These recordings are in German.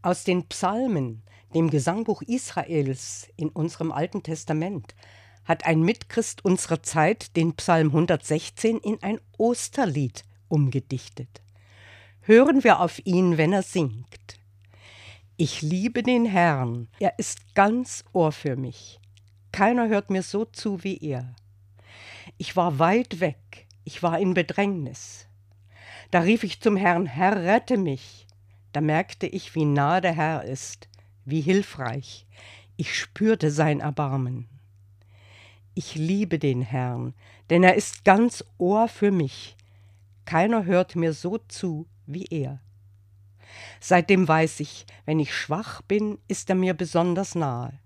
Aus den Psalmen, dem Gesangbuch Israels in unserem Alten Testament, hat ein Mitchrist unserer Zeit den Psalm 116 in ein Osterlied umgedichtet. Hören wir auf ihn, wenn er singt. Ich liebe den Herrn, er ist ganz Ohr für mich. Keiner hört mir so zu wie er. Ich war weit weg, ich war in Bedrängnis. Da rief ich zum Herrn, Herr, rette mich. Da merkte ich, wie nah der Herr ist, wie hilfreich. Ich spürte sein Erbarmen. Ich liebe den Herrn, denn er ist ganz Ohr für mich. Keiner hört mir so zu wie er. Seitdem weiß ich, wenn ich schwach bin, ist er mir besonders nahe.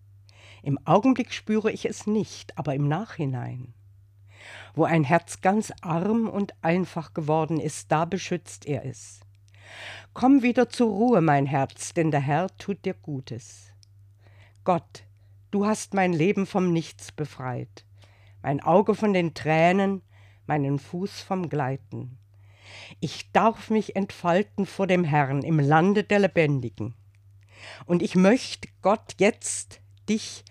Im Augenblick spüre ich es nicht, aber im Nachhinein. Wo ein Herz ganz arm und einfach geworden ist, da beschützt er es. Komm wieder zur Ruhe, mein Herz, denn der Herr tut dir Gutes. Gott, Du hast mein Leben vom Nichts befreit, mein Auge von den Tränen, meinen Fuß vom Gleiten. Ich darf mich entfalten vor dem Herrn im Lande der Lebendigen. Und ich möchte Gott jetzt dich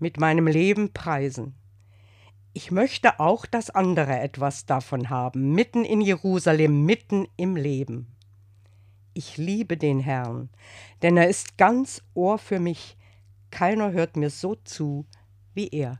mit meinem Leben preisen. Ich möchte auch, dass andere etwas davon haben, mitten in Jerusalem, mitten im Leben. Ich liebe den Herrn, denn er ist ganz Ohr für mich, keiner hört mir so zu wie er.